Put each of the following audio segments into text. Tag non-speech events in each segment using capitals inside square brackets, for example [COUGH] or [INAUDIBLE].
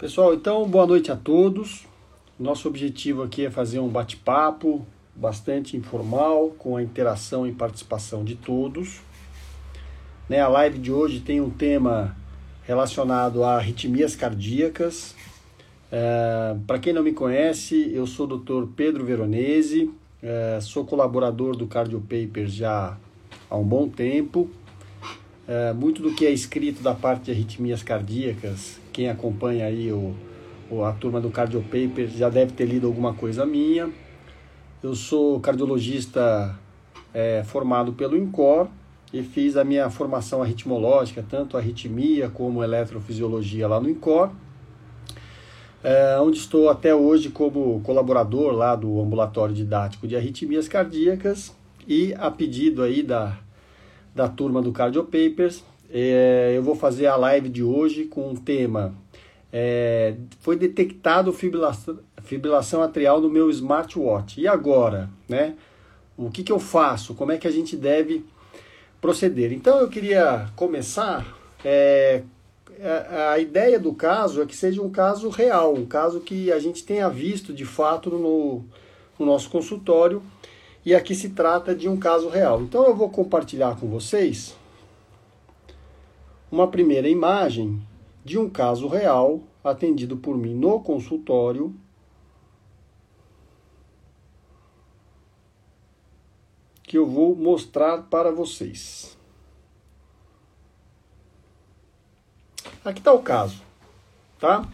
Pessoal, então boa noite a todos. Nosso objetivo aqui é fazer um bate-papo bastante informal, com a interação e participação de todos. Né, a live de hoje tem um tema relacionado a arritmias cardíacas. É, Para quem não me conhece, eu sou o Dr. Pedro Veronese, é, sou colaborador do Cardio Papers já há um bom tempo. É, muito do que é escrito da parte de arritmias cardíacas, quem acompanha aí o, o, a turma do Cardio Papers já deve ter lido alguma coisa minha. Eu sou cardiologista é, formado pelo INCOR e fiz a minha formação arritmológica, tanto arritmia como eletrofisiologia lá no INCOR, é, onde estou até hoje como colaborador lá do ambulatório didático de arritmias cardíacas e a pedido aí da da turma do Cardio Papers. É, eu vou fazer a live de hoje com o tema é, Foi detectado fibrilação, fibrilação atrial no meu smartwatch. E agora? Né? O que, que eu faço? Como é que a gente deve proceder? Então eu queria começar. É, a, a ideia do caso é que seja um caso real, um caso que a gente tenha visto de fato no, no nosso consultório e aqui se trata de um caso real. Então eu vou compartilhar com vocês uma primeira imagem de um caso real atendido por mim no consultório. Que eu vou mostrar para vocês. Aqui está o caso, tá?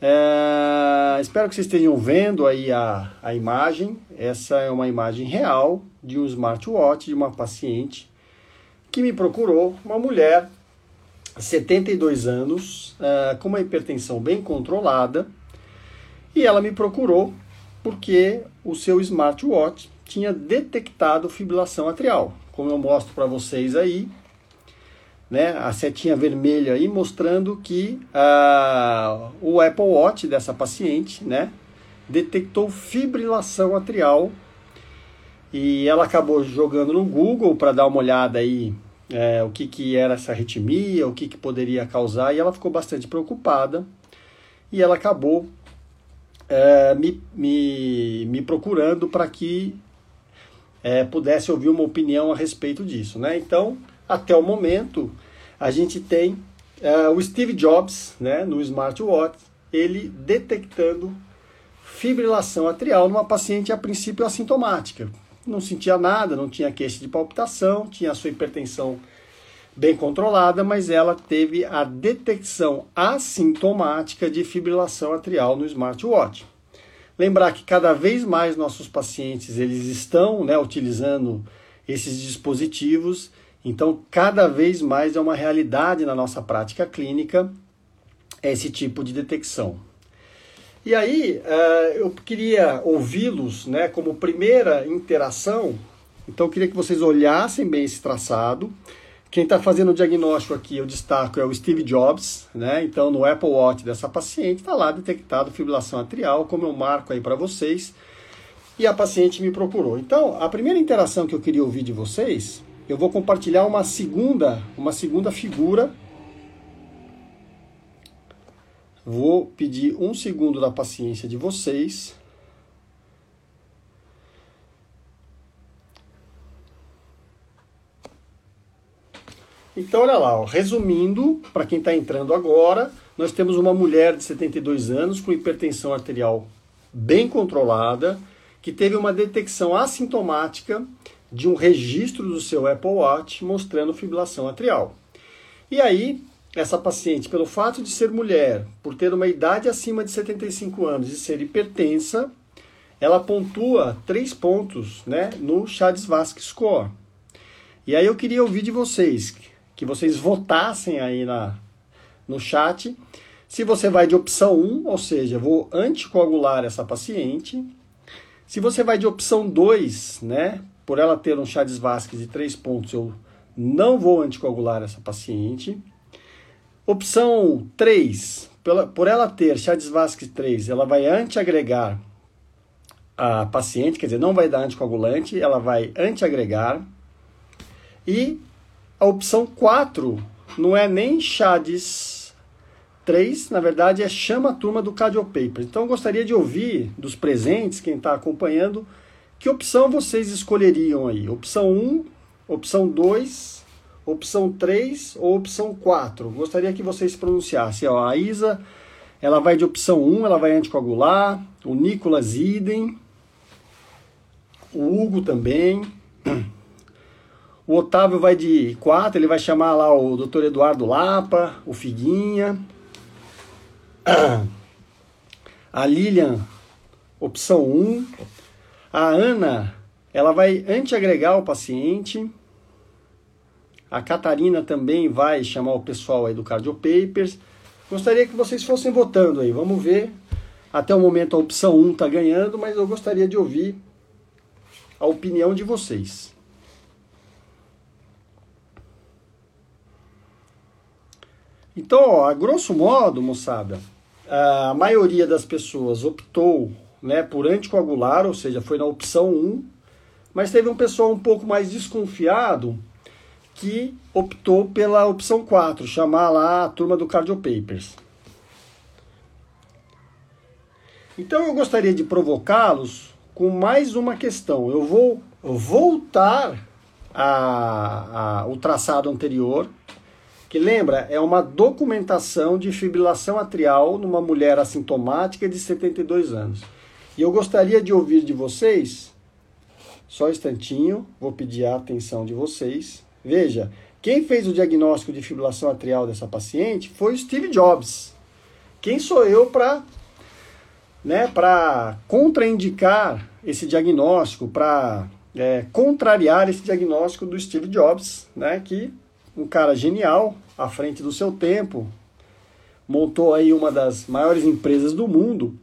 É, espero que vocês estejam vendo aí a, a imagem. Essa é uma imagem real de um smartwatch de uma paciente que me procurou, uma mulher, 72 anos, é, com uma hipertensão bem controlada, e ela me procurou porque o seu smartwatch tinha detectado fibrilação atrial. Como eu mostro para vocês aí, né, a setinha vermelha aí mostrando que uh, o Apple Watch dessa paciente, né, detectou fibrilação atrial e ela acabou jogando no Google para dar uma olhada aí é, o que, que era essa arritmia, o que, que poderia causar e ela ficou bastante preocupada e ela acabou é, me, me, me procurando para que é, pudesse ouvir uma opinião a respeito disso, né? Então até o momento, a gente tem uh, o Steve Jobs né, no smartwatch, ele detectando fibrilação atrial numa paciente a princípio assintomática. Não sentia nada, não tinha queixa de palpitação, tinha a sua hipertensão bem controlada, mas ela teve a detecção assintomática de fibrilação atrial no smartwatch. Lembrar que cada vez mais nossos pacientes eles estão né, utilizando esses dispositivos então, cada vez mais é uma realidade na nossa prática clínica esse tipo de detecção. E aí, uh, eu queria ouvi-los né, como primeira interação. Então, eu queria que vocês olhassem bem esse traçado. Quem está fazendo o diagnóstico aqui, eu destaco, é o Steve Jobs. Né? Então, no Apple Watch dessa paciente, está lá detectado fibrilação atrial, como eu marco aí para vocês. E a paciente me procurou. Então, a primeira interação que eu queria ouvir de vocês eu vou compartilhar uma segunda, uma segunda figura. Vou pedir um segundo da paciência de vocês. Então, olha lá, ó, resumindo, para quem está entrando agora, nós temos uma mulher de 72 anos com hipertensão arterial bem controlada, que teve uma detecção assintomática de um registro do seu Apple Watch mostrando fibrilação atrial. E aí, essa paciente, pelo fato de ser mulher, por ter uma idade acima de 75 anos e ser hipertensa, ela pontua três pontos né, no Chades-Vasque Score. E aí eu queria ouvir de vocês, que vocês votassem aí na, no chat, se você vai de opção 1, ou seja, vou anticoagular essa paciente, se você vai de opção 2, né, por ela ter um Chades Vasques de 3 pontos, eu não vou anticoagular essa paciente. Opção 3, pela, por ela ter Chades Vasques 3, ela vai antiagregar a paciente, quer dizer, não vai dar anticoagulante, ela vai antiagregar. E a opção 4 não é nem Chades 3, na verdade, é chama a turma do Cardio Papers. Então eu gostaria de ouvir dos presentes, quem está acompanhando, que opção vocês escolheriam aí? Opção 1, opção 2, opção 3 ou opção 4? Gostaria que vocês pronunciassem. Ó, a Isa, ela vai de opção 1, ela vai anticoagular. O Nicolas idem. O Hugo também. O Otávio vai de 4, ele vai chamar lá o Dr. Eduardo Lapa, o Figuinha. A Lilian, opção 1. A Ana, ela vai antiagregar o paciente. A Catarina também vai chamar o pessoal aí do Cardio Papers. Gostaria que vocês fossem votando aí. Vamos ver. Até o momento a opção 1 está ganhando, mas eu gostaria de ouvir a opinião de vocês. Então, ó, a grosso modo, moçada, a maioria das pessoas optou né, por anticoagular, ou seja, foi na opção 1, mas teve um pessoal um pouco mais desconfiado que optou pela opção 4, chamar lá a turma do Cardio Papers. Então eu gostaria de provocá-los com mais uma questão. Eu vou voltar a, a, o traçado anterior, que lembra, é uma documentação de fibrilação atrial numa mulher assintomática de 72 anos. E eu gostaria de ouvir de vocês, só um instantinho, vou pedir a atenção de vocês. Veja, quem fez o diagnóstico de fibrilação atrial dessa paciente foi o Steve Jobs. Quem sou eu para né, para contraindicar esse diagnóstico, para é, contrariar esse diagnóstico do Steve Jobs, né, que um cara genial, à frente do seu tempo, montou aí uma das maiores empresas do mundo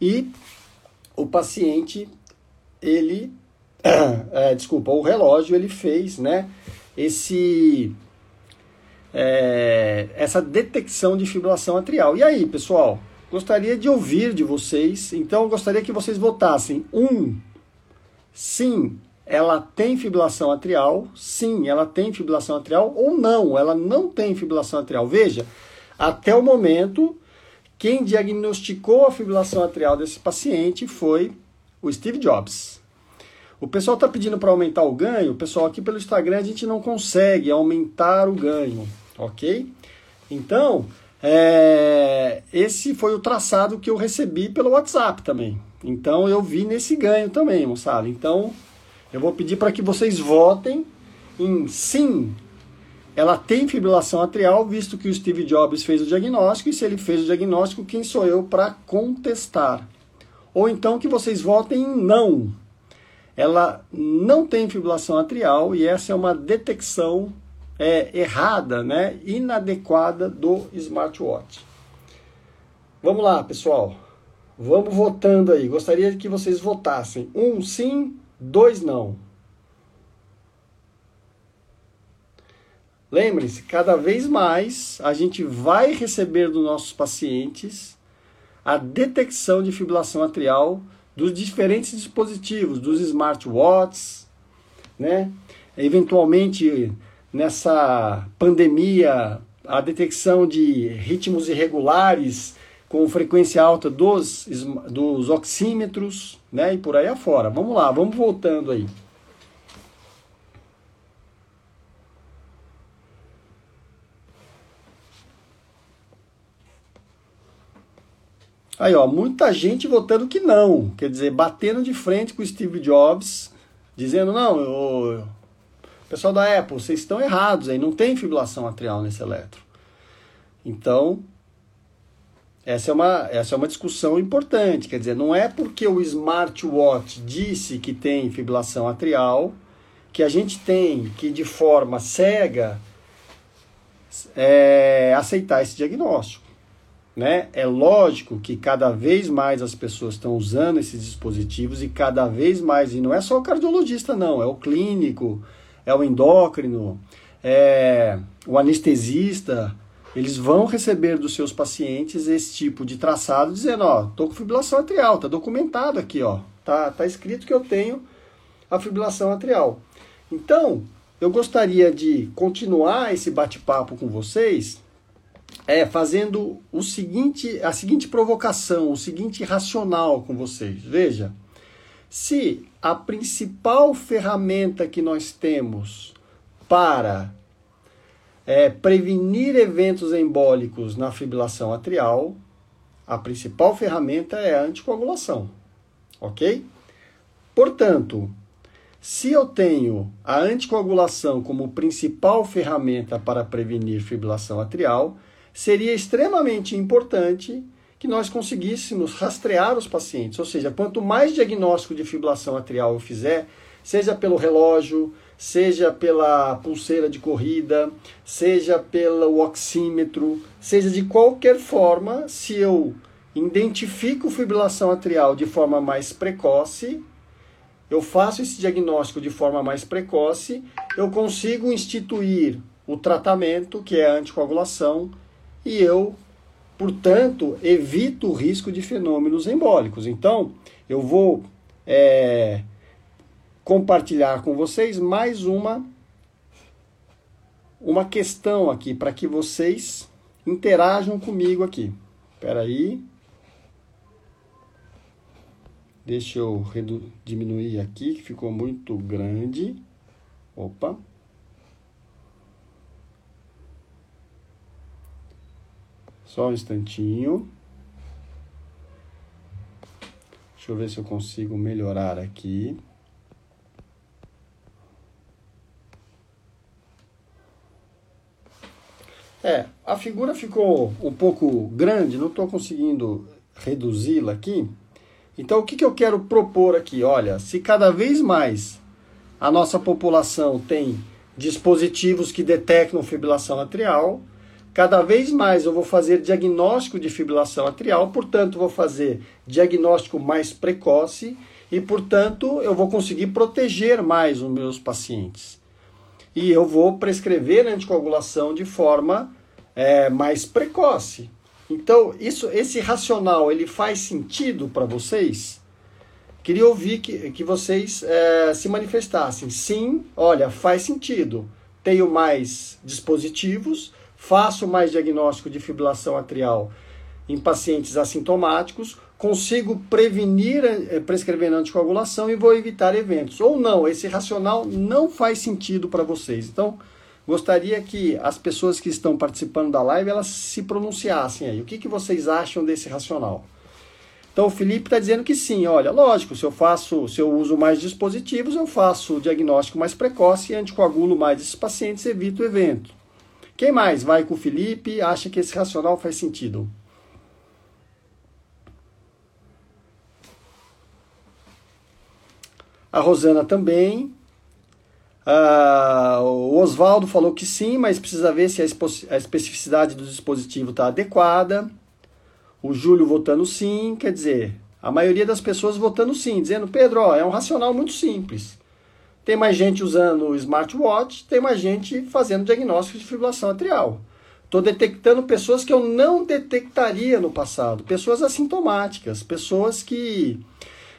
e o paciente, ele, [CLEARS THROAT] é, desculpa, o relógio ele fez, né, esse é, essa detecção de fibrilação atrial. E aí, pessoal, gostaria de ouvir de vocês. Então, gostaria que vocês votassem um, sim, ela tem fibrilação atrial, sim, ela tem fibrilação atrial, ou não, ela não tem fibrilação atrial. Veja, até o momento, quem diagnosticou a fibrilação atrial desse paciente foi o Steve Jobs. O pessoal está pedindo para aumentar o ganho, pessoal, aqui pelo Instagram a gente não consegue aumentar o ganho, ok? Então, é, esse foi o traçado que eu recebi pelo WhatsApp também. Então eu vi nesse ganho também, moçada. Então eu vou pedir para que vocês votem em sim. Ela tem fibrilação atrial, visto que o Steve Jobs fez o diagnóstico, e se ele fez o diagnóstico, quem sou eu para contestar? Ou então que vocês votem em não. Ela não tem fibrilação atrial e essa é uma detecção é, errada, né, inadequada do smartwatch. Vamos lá, pessoal. Vamos votando aí. Gostaria que vocês votassem. Um sim, dois não. Lembre-se, cada vez mais a gente vai receber dos nossos pacientes a detecção de fibrilação atrial dos diferentes dispositivos, dos smartwatches, né? Eventualmente nessa pandemia, a detecção de ritmos irregulares com frequência alta dos, dos oxímetros, né? E por aí afora. Vamos lá, vamos voltando aí. Aí, ó, muita gente votando que não. Quer dizer, batendo de frente com o Steve Jobs, dizendo, não, eu, Pessoal da Apple, vocês estão errados aí, não tem fibrilação atrial nesse eletro. Então, essa é uma, essa é uma discussão importante. Quer dizer, não é porque o smartwatch disse que tem fibrilação atrial que a gente tem que, de forma cega, é, aceitar esse diagnóstico. Né? É lógico que cada vez mais as pessoas estão usando esses dispositivos e cada vez mais, e não é só o cardiologista, não, é o clínico, é o endócrino, é o anestesista, eles vão receber dos seus pacientes esse tipo de traçado dizendo, ó, tô com fibrilação atrial, tá documentado aqui, ó, tá, tá escrito que eu tenho a fibrilação atrial. Então, eu gostaria de continuar esse bate-papo com vocês é fazendo o seguinte, a seguinte provocação, o seguinte racional com vocês. Veja, se a principal ferramenta que nós temos para é, prevenir eventos embólicos na fibrilação atrial, a principal ferramenta é a anticoagulação, ok? Portanto, se eu tenho a anticoagulação como principal ferramenta para prevenir fibrilação atrial, seria extremamente importante que nós conseguíssemos rastrear os pacientes. Ou seja, quanto mais diagnóstico de fibrilação atrial eu fizer, seja pelo relógio, seja pela pulseira de corrida, seja pelo oxímetro, seja de qualquer forma, se eu identifico fibrilação atrial de forma mais precoce, eu faço esse diagnóstico de forma mais precoce, eu consigo instituir o tratamento, que é a anticoagulação, e eu, portanto, evito o risco de fenômenos embólicos. Então, eu vou é, compartilhar com vocês mais uma uma questão aqui para que vocês interajam comigo aqui. Espera aí. Deixa eu diminuir aqui, que ficou muito grande. Opa. Só um instantinho. Deixa eu ver se eu consigo melhorar aqui. É, a figura ficou um pouco grande, não estou conseguindo reduzi-la aqui. Então, o que, que eu quero propor aqui? Olha, se cada vez mais a nossa população tem dispositivos que detectam fibrilação atrial, Cada vez mais eu vou fazer diagnóstico de fibrilação atrial, portanto, vou fazer diagnóstico mais precoce e, portanto, eu vou conseguir proteger mais os meus pacientes. E eu vou prescrever anticoagulação de forma é, mais precoce. Então, isso, esse racional, ele faz sentido para vocês? Queria ouvir que, que vocês é, se manifestassem. Sim, olha, faz sentido. Tenho mais dispositivos, faço mais diagnóstico de fibrilação atrial em pacientes assintomáticos, consigo prevenir eh, prescrevendo anticoagulação e vou evitar eventos. Ou não, esse racional não faz sentido para vocês. Então, gostaria que as pessoas que estão participando da live elas se pronunciassem aí. O que, que vocês acham desse racional? Então o Felipe está dizendo que sim, olha, lógico, se eu faço, se eu uso mais dispositivos, eu faço o diagnóstico mais precoce e anticoagulo mais esses pacientes, evito o evento. Quem mais vai com o Felipe acha que esse racional faz sentido? A Rosana também. Ah, o Oswaldo falou que sim, mas precisa ver se a, a especificidade do dispositivo está adequada. O Júlio votando sim, quer dizer, a maioria das pessoas votando sim, dizendo, Pedro, ó, é um racional muito simples. Tem mais gente usando smartwatch, tem mais gente fazendo diagnóstico de fibrilação atrial. Estou detectando pessoas que eu não detectaria no passado, pessoas assintomáticas, pessoas que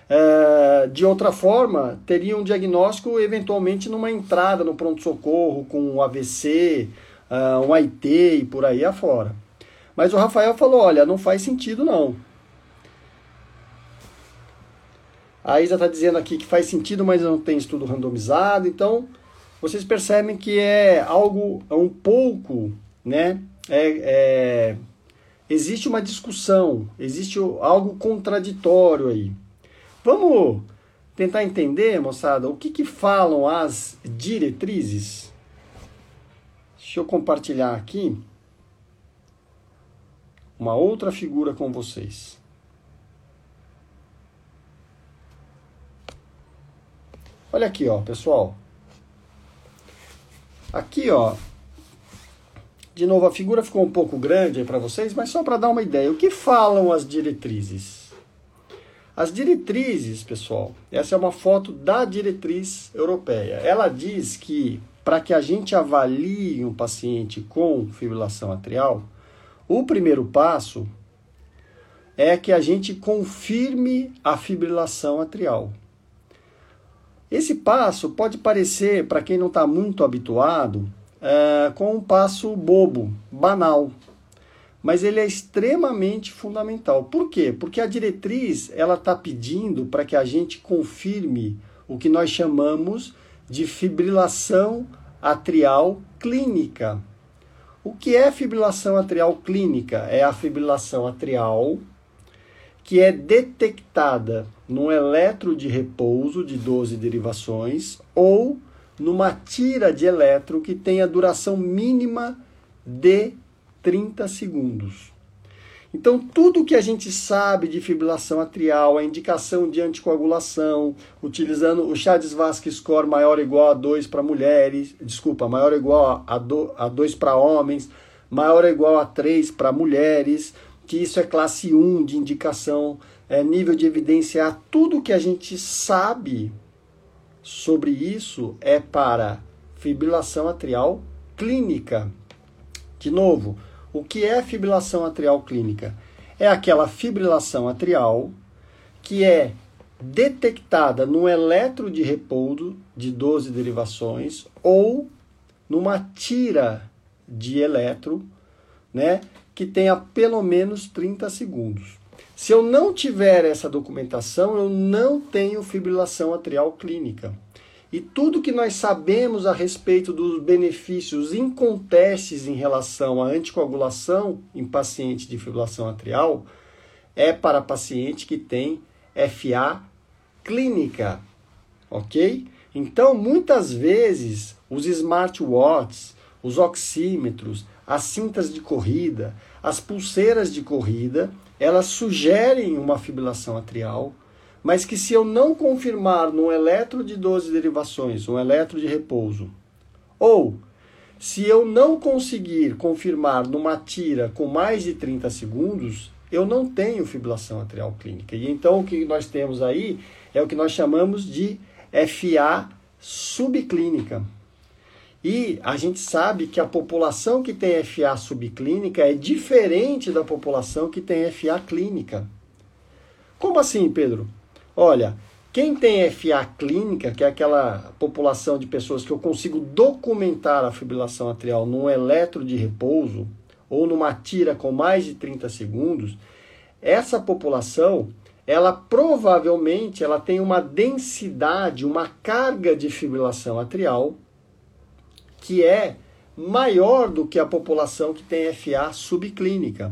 é, de outra forma teriam um diagnóstico eventualmente numa entrada no pronto-socorro com um AVC, é, um AIT e por aí afora. Mas o Rafael falou: olha, não faz sentido não. A Isa está dizendo aqui que faz sentido, mas não tem estudo randomizado. Então, vocês percebem que é algo é um pouco, né? É, é, existe uma discussão, existe algo contraditório aí. Vamos tentar entender, moçada, o que, que falam as diretrizes? Deixa eu compartilhar aqui uma outra figura com vocês. Olha aqui, ó, pessoal. Aqui, ó. De novo, a figura ficou um pouco grande aí para vocês, mas só para dar uma ideia. O que falam as diretrizes? As diretrizes, pessoal, essa é uma foto da diretriz europeia. Ela diz que para que a gente avalie um paciente com fibrilação atrial, o primeiro passo é que a gente confirme a fibrilação atrial. Esse passo pode parecer, para quem não está muito habituado, é, com um passo bobo, banal. mas ele é extremamente fundamental. Por quê? Porque a diretriz ela está pedindo para que a gente confirme o que nós chamamos de fibrilação atrial clínica. O que é fibrilação atrial clínica? É a fibrilação atrial que é detectada num eletro de repouso de 12 derivações ou numa tira de elétron que tem a duração mínima de 30 segundos. Então, tudo que a gente sabe de fibrilação atrial, a indicação de anticoagulação, utilizando o Chades-Vasque score maior ou igual a 2 para mulheres, desculpa, maior ou igual a 2 para homens, maior ou igual a 3 para mulheres, que isso é classe 1 de indicação, é, nível de evidência A, tudo que a gente sabe sobre isso é para fibrilação atrial clínica. De novo, o que é fibrilação atrial clínica? É aquela fibrilação atrial que é detectada num eletro de repouso de 12 derivações ou numa tira de eletro, né, que tenha pelo menos 30 segundos. Se eu não tiver essa documentação, eu não tenho fibrilação atrial clínica. E tudo que nós sabemos a respeito dos benefícios incontestes em relação à anticoagulação em paciente de fibrilação atrial é para paciente que tem FA clínica, ok? Então, muitas vezes, os smartwatches, os oxímetros, as cintas de corrida, as pulseiras de corrida, elas sugerem uma fibrilação atrial, mas que se eu não confirmar num eletro de 12 derivações, um eletro de repouso, ou se eu não conseguir confirmar numa tira com mais de 30 segundos, eu não tenho fibrilação atrial clínica. E então o que nós temos aí é o que nós chamamos de FA subclínica. E a gente sabe que a população que tem FA subclínica é diferente da população que tem FA clínica. Como assim, Pedro? Olha, quem tem FA clínica, que é aquela população de pessoas que eu consigo documentar a fibrilação atrial num eletro de repouso ou numa tira com mais de 30 segundos, essa população, ela provavelmente ela tem uma densidade, uma carga de fibrilação atrial que é maior do que a população que tem FA subclínica.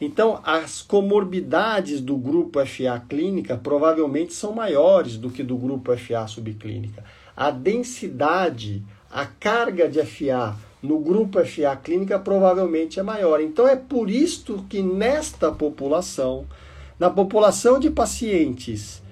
Então, as comorbidades do grupo FA clínica provavelmente são maiores do que do grupo FA subclínica. A densidade, a carga de FA no grupo FA clínica provavelmente é maior. Então, é por isto que nesta população, na população de pacientes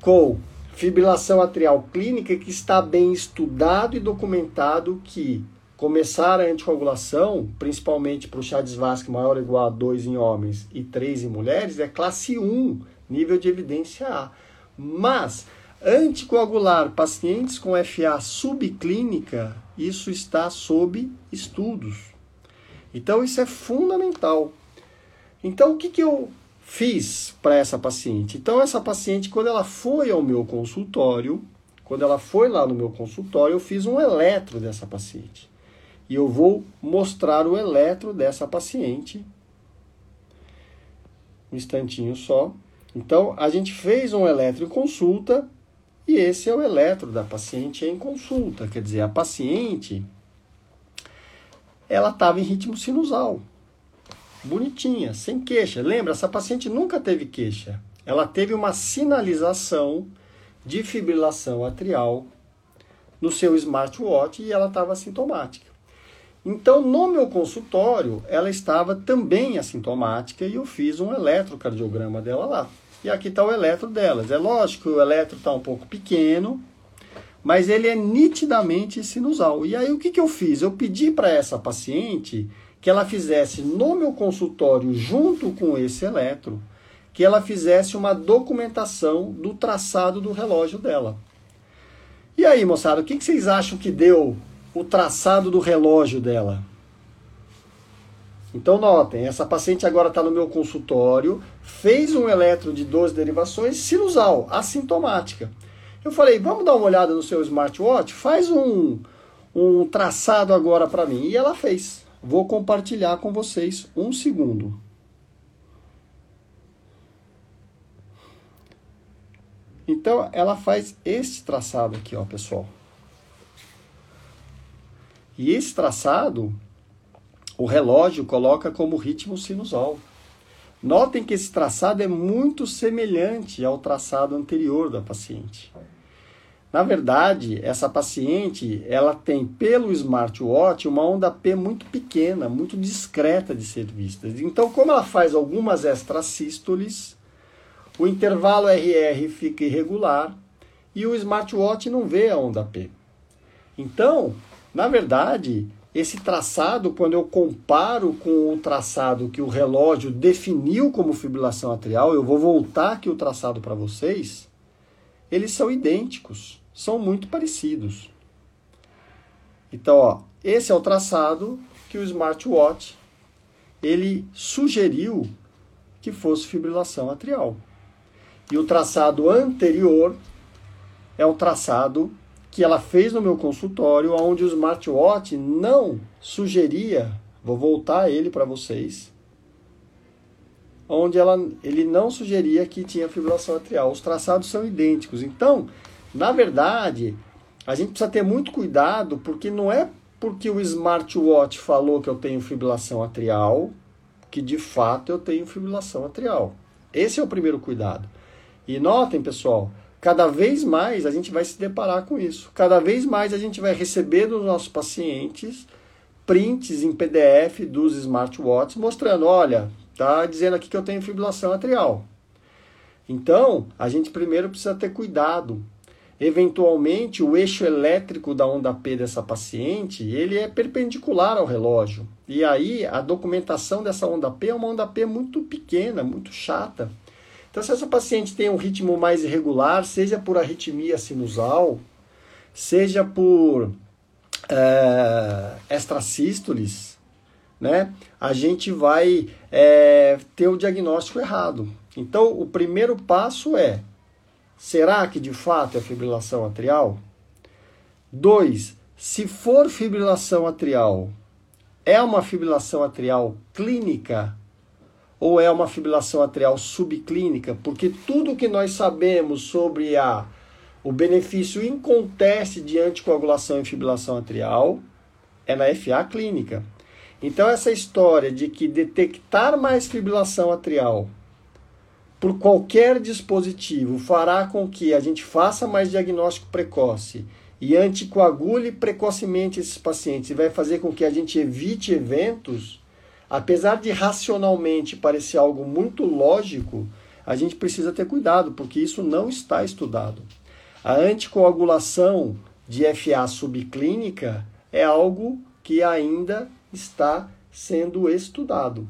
com fibrilação atrial clínica, que está bem estudado e documentado que começar a anticoagulação, principalmente para o chá de Vasque maior ou igual a 2 em homens e 3 em mulheres, é classe 1, nível de evidência A. Mas, anticoagular pacientes com FA subclínica, isso está sob estudos. Então, isso é fundamental. Então, o que, que eu fiz para essa paciente? Então, essa paciente, quando ela foi ao meu consultório, quando ela foi lá no meu consultório, eu fiz um eletro dessa paciente e eu vou mostrar o eletro dessa paciente. Um instantinho só. Então, a gente fez um eletro em consulta e esse é o eletro da paciente em consulta. Quer dizer, a paciente ela estava em ritmo sinusal. Bonitinha, sem queixa. Lembra, essa paciente nunca teve queixa. Ela teve uma sinalização de fibrilação atrial no seu smartwatch e ela estava sintomática. Então, no meu consultório, ela estava também assintomática e eu fiz um eletrocardiograma dela lá. E aqui está o eletro delas. É lógico que o eletro está um pouco pequeno, mas ele é nitidamente sinusal. E aí o que, que eu fiz? Eu pedi para essa paciente que ela fizesse no meu consultório, junto com esse eletro, que ela fizesse uma documentação do traçado do relógio dela. E aí, moçada, o que, que vocês acham que deu o traçado do relógio dela. Então notem, essa paciente agora está no meu consultório, fez um eletro de 12 derivações sinusal, assintomática. Eu falei, vamos dar uma olhada no seu smartwatch? Faz um, um traçado agora para mim. E ela fez. Vou compartilhar com vocês um segundo. Então ela faz esse traçado aqui, ó, pessoal. E esse traçado, o relógio coloca como ritmo sinusal. Notem que esse traçado é muito semelhante ao traçado anterior da paciente. Na verdade, essa paciente, ela tem pelo smartwatch uma onda P muito pequena, muito discreta de ser vista. Então, como ela faz algumas extrasístoles, o intervalo RR fica irregular e o smartwatch não vê a onda P. Então, na verdade, esse traçado, quando eu comparo com o traçado que o relógio definiu como fibrilação atrial, eu vou voltar aqui o traçado para vocês, eles são idênticos, são muito parecidos. Então, ó, esse é o traçado que o smartwatch ele sugeriu que fosse fibrilação atrial. E o traçado anterior é o traçado que ela fez no meu consultório, onde o smartwatch não sugeria, vou voltar ele para vocês, onde ela, ele não sugeria que tinha fibrilação atrial. Os traçados são idênticos. Então, na verdade, a gente precisa ter muito cuidado, porque não é porque o smartwatch falou que eu tenho fibrilação atrial, que de fato eu tenho fibrilação atrial. Esse é o primeiro cuidado. E notem, pessoal, cada vez mais a gente vai se deparar com isso. Cada vez mais a gente vai receber dos nossos pacientes prints em PDF dos smartwatches mostrando, olha, tá dizendo aqui que eu tenho fibrilação atrial. Então, a gente primeiro precisa ter cuidado. Eventualmente, o eixo elétrico da onda P dessa paciente, ele é perpendicular ao relógio. E aí, a documentação dessa onda P é uma onda P muito pequena, muito chata. Então, se essa paciente tem um ritmo mais irregular, seja por arritmia sinusal, seja por é, extrasístoles, né, a gente vai é, ter o diagnóstico errado. Então, o primeiro passo é: será que de fato é fibrilação atrial? Dois, se for fibrilação atrial, é uma fibrilação atrial clínica ou é uma fibrilação atrial subclínica, porque tudo que nós sabemos sobre a, o benefício inconteste de anticoagulação e fibrilação atrial é na FA clínica. Então, essa história de que detectar mais fibrilação atrial por qualquer dispositivo fará com que a gente faça mais diagnóstico precoce e anticoagule precocemente esses pacientes e vai fazer com que a gente evite eventos apesar de racionalmente parecer algo muito lógico, a gente precisa ter cuidado, porque isso não está estudado. A anticoagulação de FA subclínica é algo que ainda está sendo estudado.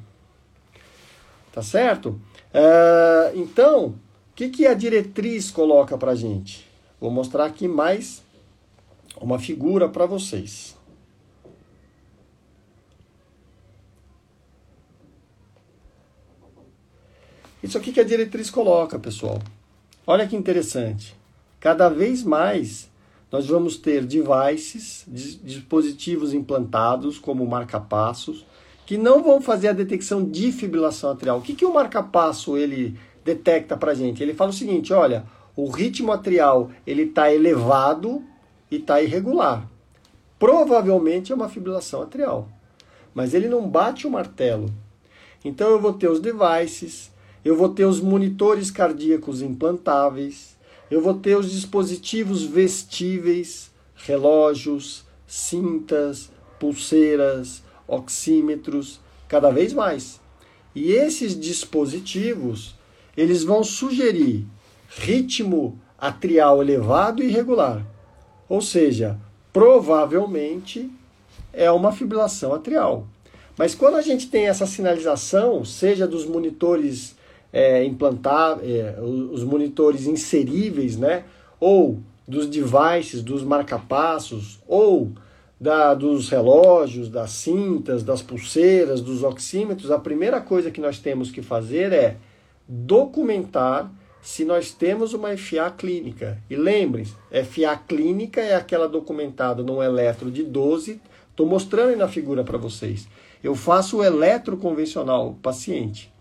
Tá certo? É, então, o que, que a diretriz coloca para a gente? Vou mostrar aqui mais uma figura para vocês. Isso aqui que a diretriz coloca, pessoal. Olha que interessante. Cada vez mais nós vamos ter devices, dispositivos implantados como marca-passos, que não vão fazer a detecção de fibrilação atrial. O que, que o marca-passo ele detecta para gente? Ele fala o seguinte, olha, o ritmo atrial ele está elevado e está irregular. Provavelmente é uma fibrilação atrial, mas ele não bate o martelo. Então eu vou ter os devices, eu vou ter os monitores cardíacos implantáveis, eu vou ter os dispositivos vestíveis, relógios, cintas, pulseiras, oxímetros, cada vez mais. E esses dispositivos, eles vão sugerir ritmo atrial elevado e irregular. Ou seja, provavelmente é uma fibrilação atrial. Mas quando a gente tem essa sinalização, seja dos monitores é, implantar é, os monitores inseríveis, né? Ou dos devices, dos marcapassos, ou da, dos relógios, das cintas, das pulseiras, dos oxímetros, a primeira coisa que nós temos que fazer é documentar se nós temos uma FA clínica. E lembrem-se, FA clínica é aquela documentada num eletro de 12, estou mostrando aí na figura para vocês. Eu faço o eletroconvencional paciente.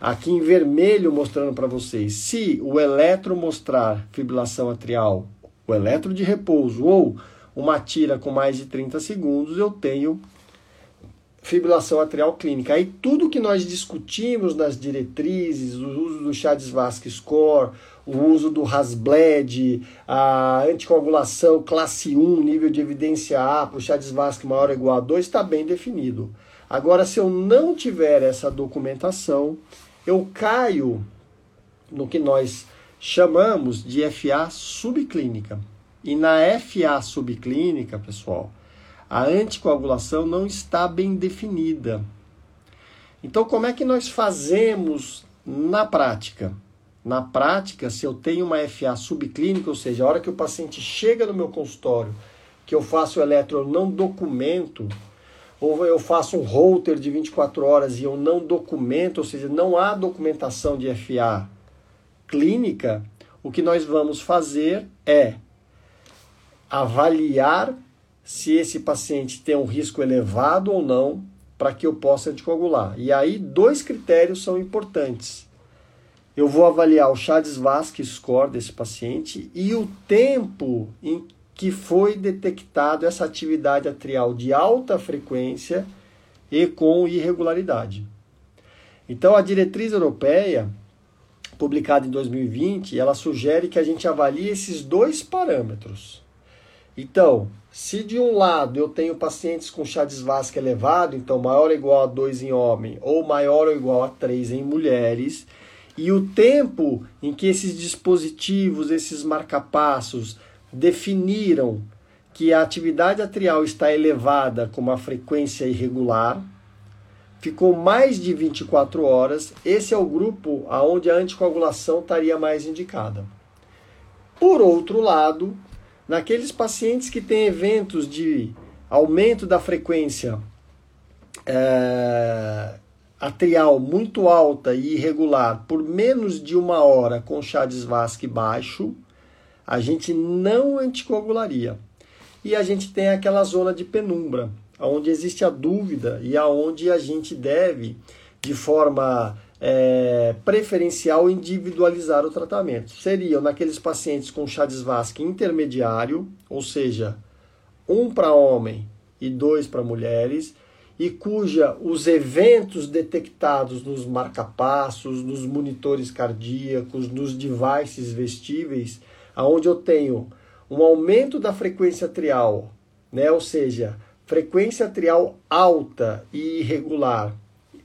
Aqui em vermelho mostrando para vocês, se o eletro mostrar fibrilação atrial, o eletro de repouso ou uma tira com mais de 30 segundos, eu tenho fibrilação atrial clínica. Aí tudo que nós discutimos nas diretrizes, o uso do Chades-Vasque Score, o uso do Hasbled, a anticoagulação classe 1, nível de evidência A para o Chades-Vasque maior ou igual a 2, está bem definido. Agora, se eu não tiver essa documentação, eu caio no que nós chamamos de FA subclínica. E na FA subclínica, pessoal, a anticoagulação não está bem definida. Então, como é que nós fazemos na prática? Na prática, se eu tenho uma FA subclínica, ou seja, a hora que o paciente chega no meu consultório, que eu faço o eletro, eu não documento, ou eu faço um holter de 24 horas e eu não documento, ou seja, não há documentação de FA clínica, o que nós vamos fazer é avaliar se esse paciente tem um risco elevado ou não para que eu possa anticoagular. E aí dois critérios são importantes. Eu vou avaliar o Chades-Vasque score desse paciente e o tempo em que foi detectado essa atividade atrial de alta frequência e com irregularidade. Então a diretriz europeia publicada em 2020, ela sugere que a gente avalie esses dois parâmetros. Então, se de um lado eu tenho pacientes com chá de elevado, então maior ou igual a 2 em homem ou maior ou igual a 3 em mulheres, e o tempo em que esses dispositivos, esses marcapassos definiram que a atividade atrial está elevada com uma frequência irregular, ficou mais de 24 horas, esse é o grupo aonde a anticoagulação estaria mais indicada. Por outro lado, naqueles pacientes que têm eventos de aumento da frequência é, atrial muito alta e irregular por menos de uma hora com chá de Svasc baixo, a gente não anticoagularia. E a gente tem aquela zona de penumbra, onde existe a dúvida e aonde a gente deve, de forma é, preferencial, individualizar o tratamento. Seriam naqueles pacientes com chá Vasque intermediário, ou seja, um para homem e dois para mulheres, e cuja os eventos detectados nos marcapassos, nos monitores cardíacos, nos devices vestíveis, aonde eu tenho um aumento da frequência atrial, né, ou seja, frequência atrial alta e irregular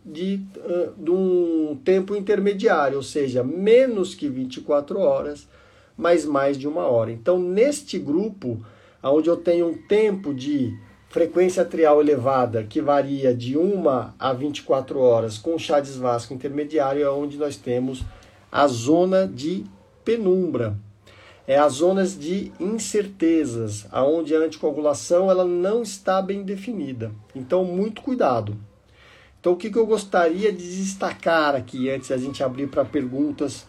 de, uh, de um tempo intermediário, ou seja, menos que 24 horas, mas mais de uma hora. Então, neste grupo, onde eu tenho um tempo de frequência atrial elevada que varia de 1 a 24 horas com chá de vasco intermediário, é onde nós temos a zona de penumbra é as zonas de incertezas, aonde a anticoagulação ela não está bem definida. Então, muito cuidado. Então, o que, que eu gostaria de destacar aqui, antes a gente abrir para perguntas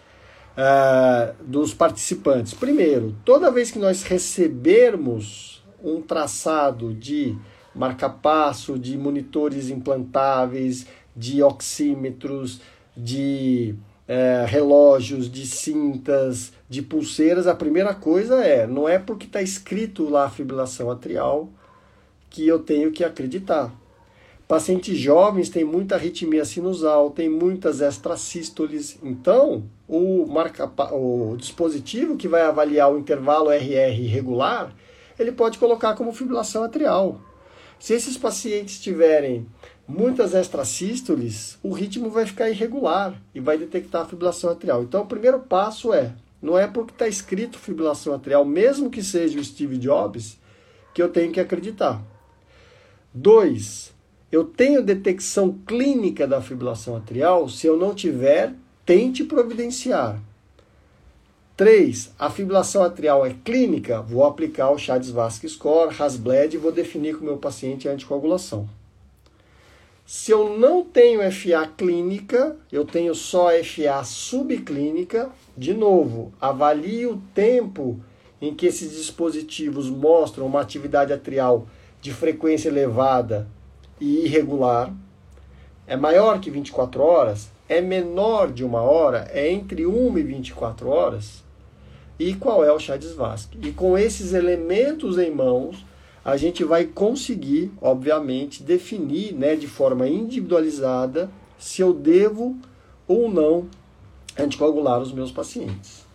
uh, dos participantes? Primeiro, toda vez que nós recebermos um traçado de marca-passo, de monitores implantáveis, de oxímetros, de é, relógios, de cintas, de pulseiras, a primeira coisa é, não é porque está escrito lá fibrilação atrial que eu tenho que acreditar. Pacientes jovens têm muita arritmia sinusal, tem muitas extrasístoles, então o, marca, o dispositivo que vai avaliar o intervalo RR irregular, ele pode colocar como fibrilação atrial. Se esses pacientes tiverem muitas extrasístoles, o ritmo vai ficar irregular e vai detectar a fibrilação atrial. Então, o primeiro passo é, não é porque está escrito fibrilação atrial, mesmo que seja o Steve Jobs, que eu tenho que acreditar. Dois, eu tenho detecção clínica da fibrilação atrial, se eu não tiver, tente providenciar. 3. A fibrilação atrial é clínica, vou aplicar o Chades-Vasque Score, Hasbled e vou definir com o meu paciente a anticoagulação. Se eu não tenho FA clínica, eu tenho só FA subclínica, de novo, avalie o tempo em que esses dispositivos mostram uma atividade atrial de frequência elevada e irregular, É maior que 24 horas? É menor de uma hora? É entre 1 e 24 horas? E qual é o Chades-Vasque? E com esses elementos em mãos, a gente vai conseguir, obviamente, definir né, de forma individualizada se eu devo ou não anticoagular os meus pacientes.